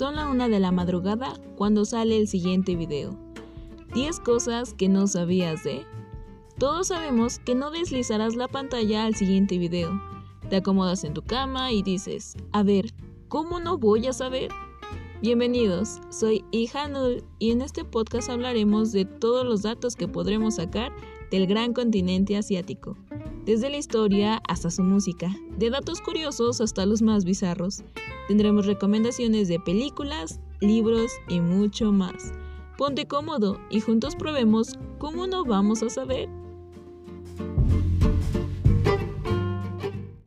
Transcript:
Son la una de la madrugada cuando sale el siguiente video. 10 cosas que no sabías de... Todos sabemos que no deslizarás la pantalla al siguiente video. Te acomodas en tu cama y dices, a ver, ¿cómo no voy a saber? Bienvenidos, soy Ihanul y en este podcast hablaremos de todos los datos que podremos sacar del gran continente asiático, desde la historia hasta su música, de datos curiosos hasta los más bizarros. Tendremos recomendaciones de películas, libros y mucho más. Ponte cómodo y juntos probemos cómo no vamos a saber.